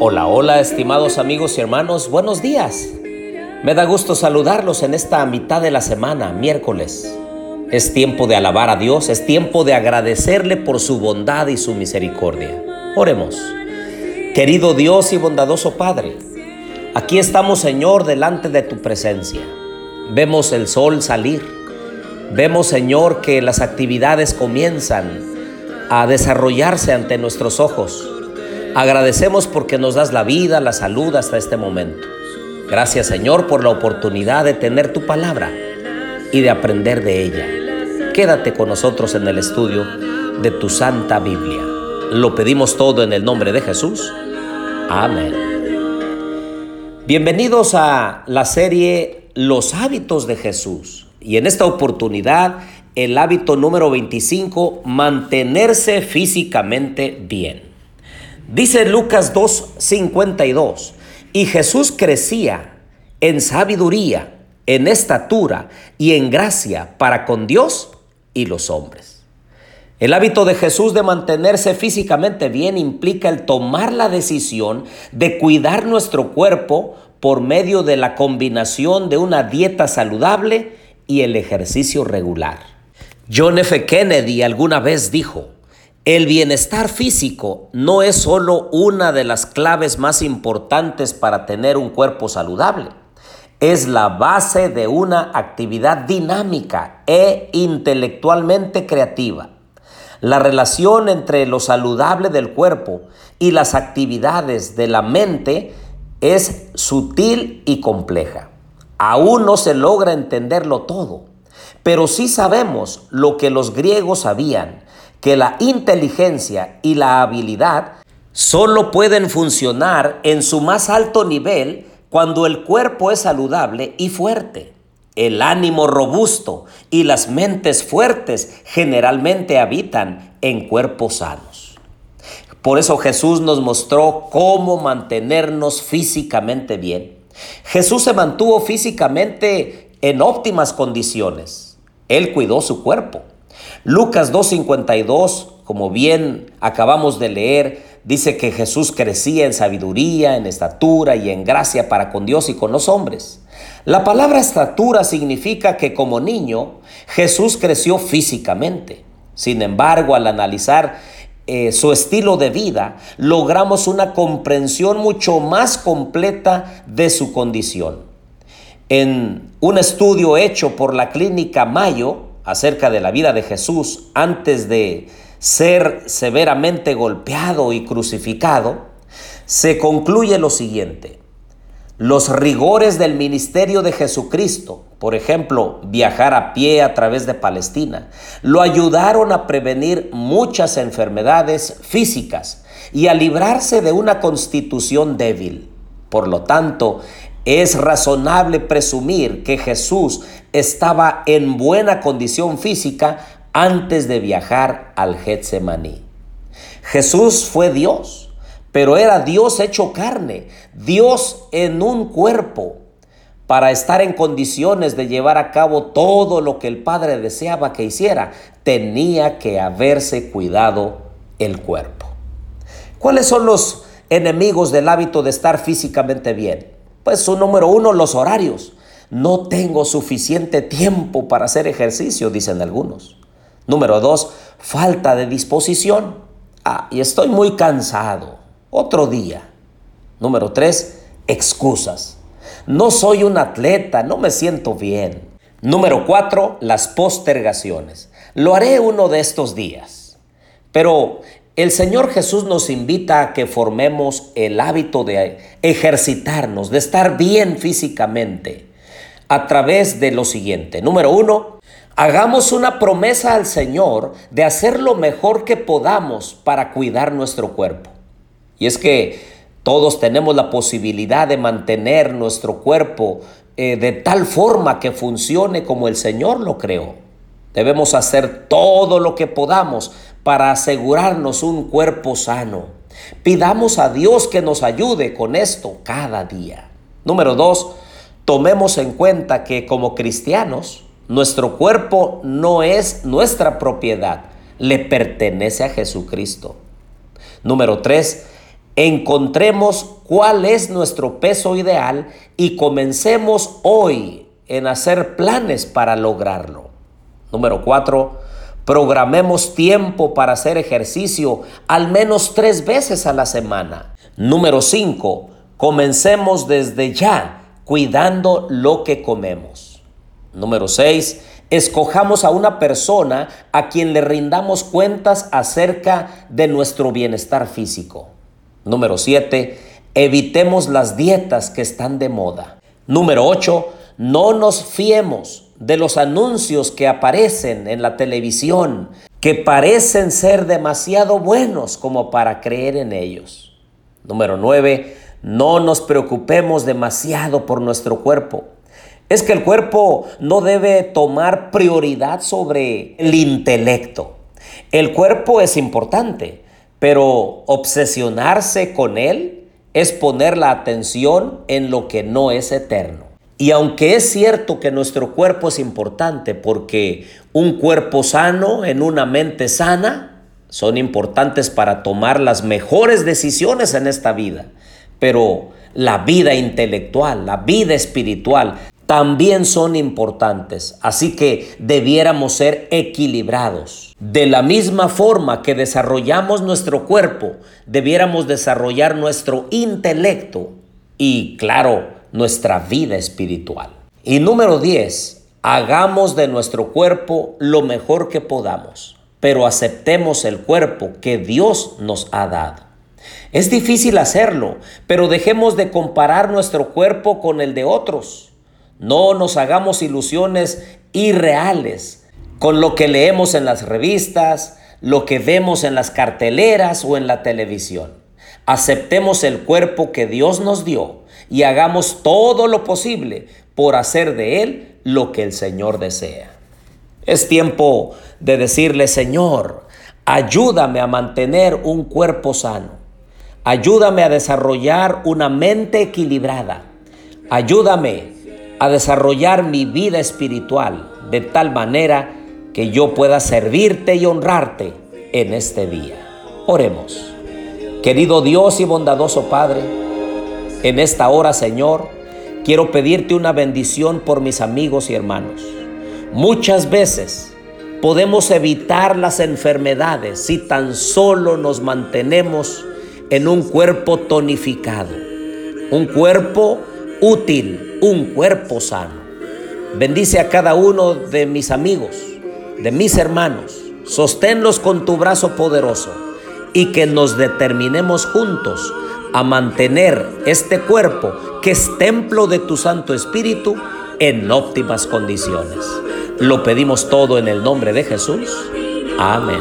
Hola, hola, estimados amigos y hermanos, buenos días. Me da gusto saludarlos en esta mitad de la semana, miércoles. Es tiempo de alabar a Dios, es tiempo de agradecerle por su bondad y su misericordia. Oremos. Querido Dios y bondadoso Padre, aquí estamos, Señor, delante de tu presencia. Vemos el sol salir. Vemos, Señor, que las actividades comienzan a desarrollarse ante nuestros ojos. Agradecemos porque nos das la vida, la salud hasta este momento. Gracias Señor por la oportunidad de tener tu palabra y de aprender de ella. Quédate con nosotros en el estudio de tu Santa Biblia. Lo pedimos todo en el nombre de Jesús. Amén. Bienvenidos a la serie Los hábitos de Jesús. Y en esta oportunidad, el hábito número 25, mantenerse físicamente bien. Dice Lucas 2:52, y Jesús crecía en sabiduría, en estatura y en gracia para con Dios y los hombres. El hábito de Jesús de mantenerse físicamente bien implica el tomar la decisión de cuidar nuestro cuerpo por medio de la combinación de una dieta saludable y el ejercicio regular. John F. Kennedy alguna vez dijo, el bienestar físico no es solo una de las claves más importantes para tener un cuerpo saludable, es la base de una actividad dinámica e intelectualmente creativa. La relación entre lo saludable del cuerpo y las actividades de la mente es sutil y compleja. Aún no se logra entenderlo todo, pero sí sabemos lo que los griegos sabían, que la inteligencia y la habilidad solo pueden funcionar en su más alto nivel cuando el cuerpo es saludable y fuerte. El ánimo robusto y las mentes fuertes generalmente habitan en cuerpos sanos. Por eso Jesús nos mostró cómo mantenernos físicamente bien. Jesús se mantuvo físicamente en óptimas condiciones. Él cuidó su cuerpo. Lucas 2.52, como bien acabamos de leer, dice que Jesús crecía en sabiduría, en estatura y en gracia para con Dios y con los hombres. La palabra estatura significa que como niño Jesús creció físicamente. Sin embargo, al analizar eh, su estilo de vida, logramos una comprensión mucho más completa de su condición. En un estudio hecho por la clínica Mayo, acerca de la vida de Jesús antes de ser severamente golpeado y crucificado, se concluye lo siguiente. Los rigores del ministerio de Jesucristo, por ejemplo, viajar a pie a través de Palestina, lo ayudaron a prevenir muchas enfermedades físicas y a librarse de una constitución débil. Por lo tanto, es razonable presumir que Jesús estaba en buena condición física antes de viajar al Getsemaní. Jesús fue Dios, pero era Dios hecho carne, Dios en un cuerpo, para estar en condiciones de llevar a cabo todo lo que el Padre deseaba que hiciera, tenía que haberse cuidado el cuerpo. ¿Cuáles son los enemigos del hábito de estar físicamente bien? Pues su número uno, los horarios. No tengo suficiente tiempo para hacer ejercicio, dicen algunos. Número dos, falta de disposición. Ah, y estoy muy cansado. Otro día. Número tres, excusas. No soy un atleta, no me siento bien. Número cuatro, las postergaciones. Lo haré uno de estos días. Pero el Señor Jesús nos invita a que formemos el hábito de ejercitarnos, de estar bien físicamente, a través de lo siguiente. Número uno, hagamos una promesa al Señor de hacer lo mejor que podamos para cuidar nuestro cuerpo. Y es que todos tenemos la posibilidad de mantener nuestro cuerpo eh, de tal forma que funcione como el Señor lo creó. Debemos hacer todo lo que podamos para asegurarnos un cuerpo sano. Pidamos a Dios que nos ayude con esto cada día. Número dos, tomemos en cuenta que como cristianos, nuestro cuerpo no es nuestra propiedad, le pertenece a Jesucristo. Número tres, encontremos cuál es nuestro peso ideal y comencemos hoy en hacer planes para lograrlo. Número cuatro, programemos tiempo para hacer ejercicio al menos tres veces a la semana. Número cinco, comencemos desde ya cuidando lo que comemos. Número seis, escojamos a una persona a quien le rindamos cuentas acerca de nuestro bienestar físico. Número siete, evitemos las dietas que están de moda. Número ocho, no nos fiemos de los anuncios que aparecen en la televisión, que parecen ser demasiado buenos como para creer en ellos. Número 9. No nos preocupemos demasiado por nuestro cuerpo. Es que el cuerpo no debe tomar prioridad sobre el intelecto. El cuerpo es importante, pero obsesionarse con él es poner la atención en lo que no es eterno. Y aunque es cierto que nuestro cuerpo es importante porque un cuerpo sano en una mente sana son importantes para tomar las mejores decisiones en esta vida, pero la vida intelectual, la vida espiritual también son importantes, así que debiéramos ser equilibrados. De la misma forma que desarrollamos nuestro cuerpo, debiéramos desarrollar nuestro intelecto. Y claro, nuestra vida espiritual. Y número 10, hagamos de nuestro cuerpo lo mejor que podamos, pero aceptemos el cuerpo que Dios nos ha dado. Es difícil hacerlo, pero dejemos de comparar nuestro cuerpo con el de otros. No nos hagamos ilusiones irreales con lo que leemos en las revistas, lo que vemos en las carteleras o en la televisión. Aceptemos el cuerpo que Dios nos dio y hagamos todo lo posible por hacer de Él lo que el Señor desea. Es tiempo de decirle, Señor, ayúdame a mantener un cuerpo sano. Ayúdame a desarrollar una mente equilibrada. Ayúdame a desarrollar mi vida espiritual de tal manera que yo pueda servirte y honrarte en este día. Oremos. Querido Dios y bondadoso Padre, en esta hora, Señor, quiero pedirte una bendición por mis amigos y hermanos. Muchas veces podemos evitar las enfermedades si tan solo nos mantenemos en un cuerpo tonificado, un cuerpo útil, un cuerpo sano. Bendice a cada uno de mis amigos, de mis hermanos. Sosténlos con tu brazo poderoso y que nos determinemos juntos a mantener este cuerpo que es templo de tu Santo Espíritu en óptimas condiciones. Lo pedimos todo en el nombre de Jesús. Amén.